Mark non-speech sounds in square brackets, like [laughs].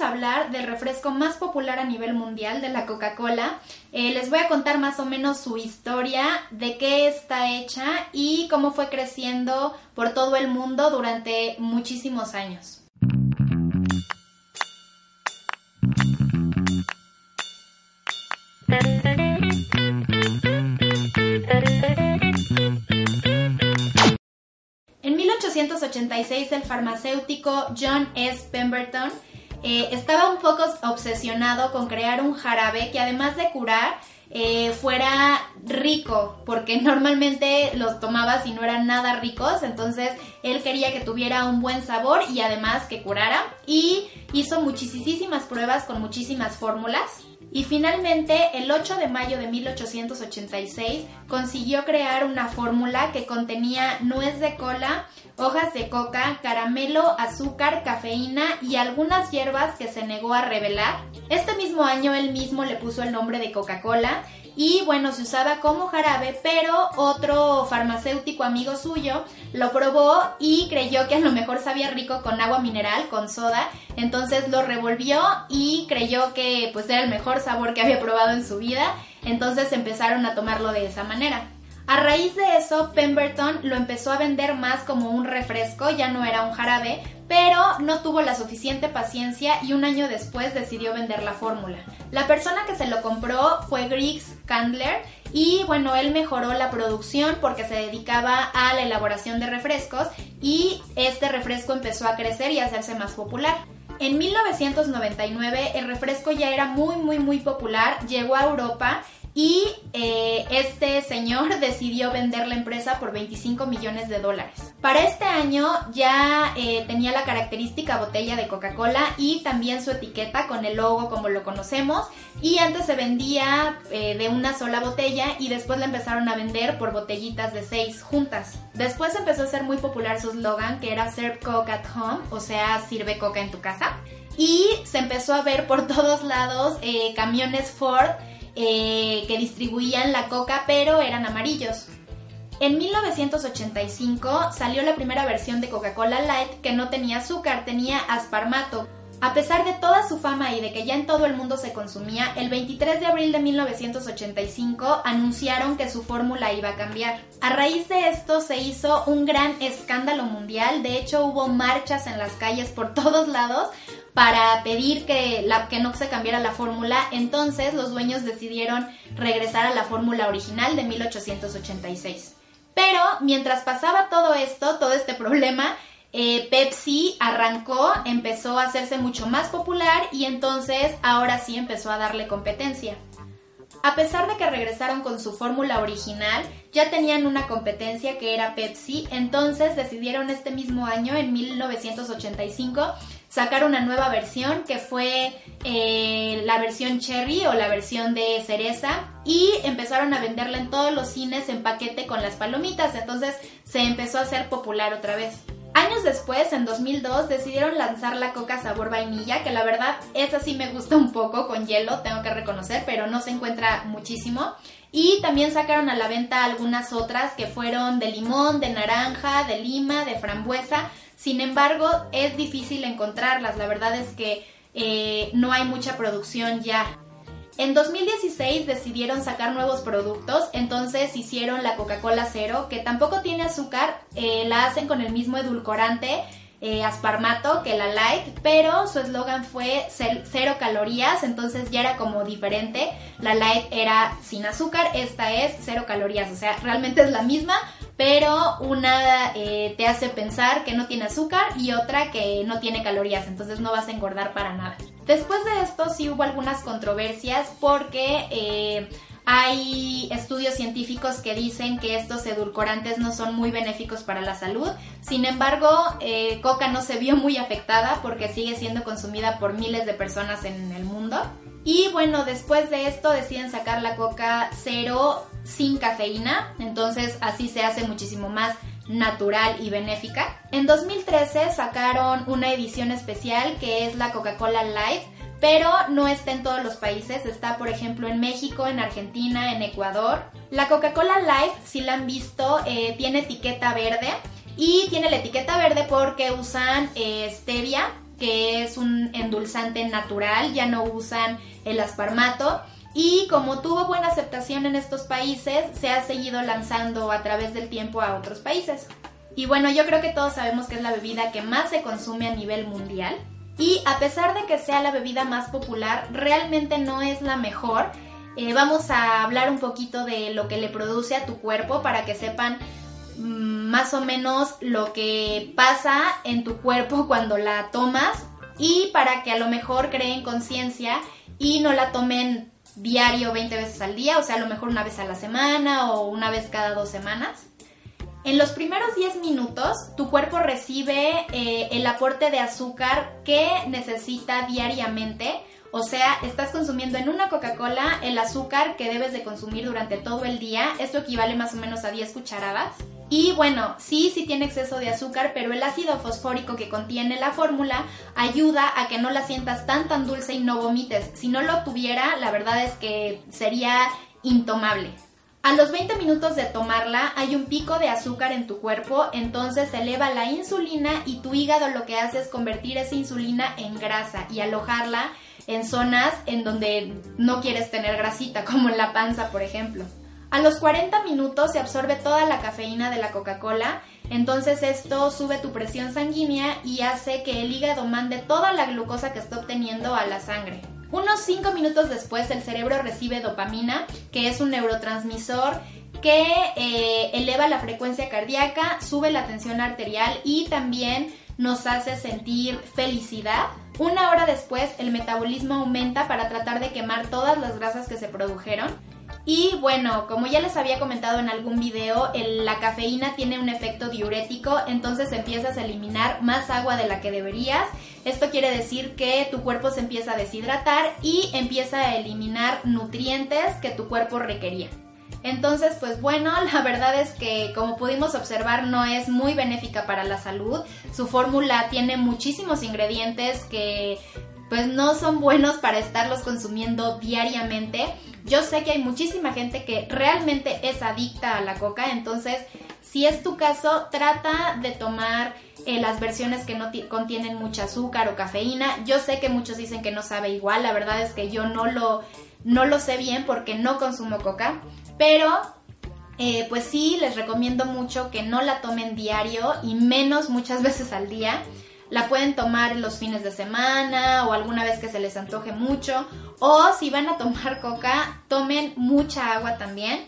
a hablar del refresco más popular a nivel mundial, de la Coca-Cola. Eh, les voy a contar más o menos su historia, de qué está hecha y cómo fue creciendo por todo el mundo durante muchísimos años. En 1886 el farmacéutico John S. Pemberton eh, estaba un poco obsesionado con crear un jarabe que además de curar eh, fuera rico, porque [laughs] normalmente los tomabas y no eran nada ricos, entonces él quería que tuviera un buen sabor y además que curara y hizo muchísimas pruebas con muchísimas fórmulas. Y finalmente, el 8 de mayo de 1886, consiguió crear una fórmula que contenía nuez de cola, hojas de coca, caramelo, azúcar, cafeína y algunas hierbas que se negó a revelar. Este mismo año él mismo le puso el nombre de Coca-Cola y bueno, se usaba como jarabe, pero otro farmacéutico amigo suyo lo probó y creyó que a lo mejor sabía rico con agua mineral, con soda, entonces lo revolvió y creyó que pues era el mejor sabor que había probado en su vida, entonces empezaron a tomarlo de esa manera. A raíz de eso, Pemberton lo empezó a vender más como un refresco, ya no era un jarabe, pero no tuvo la suficiente paciencia y un año después decidió vender la fórmula. La persona que se lo compró fue Griggs Candler y bueno, él mejoró la producción porque se dedicaba a la elaboración de refrescos y este refresco empezó a crecer y a hacerse más popular. En 1999 el refresco ya era muy muy muy popular, llegó a Europa y eh, este señor decidió vender la empresa por 25 millones de dólares. Para este año ya eh, tenía la característica botella de Coca-Cola y también su etiqueta con el logo como lo conocemos y antes se vendía eh, de una sola botella y después la empezaron a vender por botellitas de seis juntas. Después empezó a ser muy popular su slogan que era Serve Coke at Home, o sea, sirve coca en tu casa. Y se empezó a ver por [laughs] todos lados camiones Ford eh, que distribuían la coca, pero eran amarillos. En 1985 salió la primera versión de Coca-Cola Light que no tenía azúcar, tenía asparmato. A pesar de toda su fama y de que ya en todo el mundo se consumía, el 23 de abril de 1985 anunciaron que su fórmula iba a cambiar. A raíz de esto se hizo un gran escándalo mundial, de hecho hubo marchas en las calles por [laughs] todos lados para pedir que, la, que no se cambiara la fórmula, entonces los dueños decidieron regresar a la fórmula original de 1886. Pero mientras pasaba todo esto, todo este problema, eh, Pepsi arrancó, empezó a hacerse mucho más popular y entonces ahora sí empezó a darle competencia. A pesar de que regresaron con su fórmula original, ya tenían una competencia que era Pepsi, entonces decidieron este mismo año, en 1985, sacar una nueva versión que fue eh, la versión cherry o la versión de cereza y empezaron a venderla en todos los cines en paquete con las palomitas, entonces se empezó a hacer popular otra vez. Años después, en 2002, decidieron lanzar la coca sabor vainilla, que la verdad esa sí me gusta un poco con hielo, tengo que reconocer, pero no se encuentra muchísimo. Y también sacaron a la venta algunas otras que fueron de limón, de naranja, de lima, de frambuesa, sin embargo, es difícil encontrarlas. La verdad es que eh, no hay mucha producción ya. En 2016 decidieron sacar nuevos productos, entonces hicieron la Coca-Cola Cero, que tampoco tiene azúcar, eh, la hacen con el mismo edulcorante, eh, asparmato que la light, pero su eslogan fue cero calorías, entonces ya era como diferente. La light era sin azúcar, esta es cero calorías, o sea, realmente es la misma, pero una eh, te hace pensar que no tiene azúcar y otra que no tiene calorías, entonces no vas a engordar para nada. Después de esto sí hubo algunas controversias porque eh, hay estudios científicos que dicen que estos edulcorantes no son muy benéficos para la salud. Sin embargo, eh, Coca no se vio muy afectada porque sigue siendo consumida por miles de personas en el mundo. Y bueno, después de esto deciden sacar la Coca cero sin cafeína, entonces así se hace muchísimo más natural y benéfica. En 2013 sacaron una edición especial que es la Coca-Cola Light, pero no está en todos los países, está por ejemplo en México, en Argentina, en Ecuador. La Coca-Cola Light, si la han visto, eh, tiene etiqueta verde y tiene la etiqueta verde porque usan eh, stevia que es un endulzante natural, ya no usan el asparmato. Y como tuvo buena aceptación en estos países, se ha seguido lanzando a través del tiempo a otros países. Y bueno, yo creo que todos sabemos que es la bebida que más se consume a nivel mundial. Y a pesar de que sea la bebida más popular, realmente no es la mejor. Eh, vamos a hablar un poquito de lo que le produce a tu cuerpo para que sepan mm, más o menos lo que pasa en tu cuerpo [laughs] cuando la tomas y para que a lo mejor creen conciencia y no la tomen diario 20 veces al día, o sea, a lo mejor una vez a la semana o una vez cada dos semanas. En los primeros 10 minutos, tu cuerpo recibe eh, el aporte de azúcar que necesita diariamente. O sea, estás consumiendo en una Coca-Cola el azúcar que debes de consumir durante todo el día. Esto equivale más o menos a 10 cucharadas. Y bueno, sí, sí tiene exceso de azúcar, pero el ácido fosfórico que contiene la fórmula ayuda a que no la sientas tan tan dulce y no vomites. Si no lo tuviera, la verdad es que sería intomable. A los 20 minutos de tomarla hay un pico de azúcar en tu cuerpo, entonces se eleva la insulina y tu hígado lo que hace es convertir esa insulina en grasa y alojarla en zonas en donde no quieres tener grasita, [laughs] como en la panza, por ejemplo. A los 40 minutos se absorbe toda la cafeína de la Coca-Cola, entonces esto sube tu presión sanguínea y hace que el hígado mande toda la glucosa que está obteniendo a la sangre. Unos 5 minutos después el cerebro recibe dopamina, que es un neurotransmisor que eh, eleva la frecuencia cardíaca, sube la tensión arterial y también nos hace sentir felicidad. Una hora después el metabolismo aumenta para tratar de quemar todas las grasas que se produjeron. Y bueno, como ya les había comentado en algún video, la cafeína tiene un efecto diurético, entonces empiezas a eliminar más agua de la que deberías. Esto quiere decir que tu cuerpo se empieza a deshidratar y empieza a eliminar nutrientes que tu cuerpo requería. Entonces, pues bueno, [laughs] la verdad es que como pudimos observar no es muy benéfica para la salud. Su fórmula tiene muchísimos ingredientes que pues no son buenos para estarlos consumiendo diariamente. Yo sé que hay muchísima gente que realmente es adicta a la coca, entonces si es tu caso, trata de tomar eh, las versiones que no contienen mucho azúcar o cafeína. Yo sé que muchos dicen que no sabe igual, la verdad es que yo no lo, no lo sé bien porque no consumo coca, pero eh, pues sí, les recomiendo mucho que no la tomen diario y menos muchas [laughs] veces al día la pueden tomar los fines de semana o alguna vez que se les antoje mucho. O si van a tomar coca, tomen mucha agua también.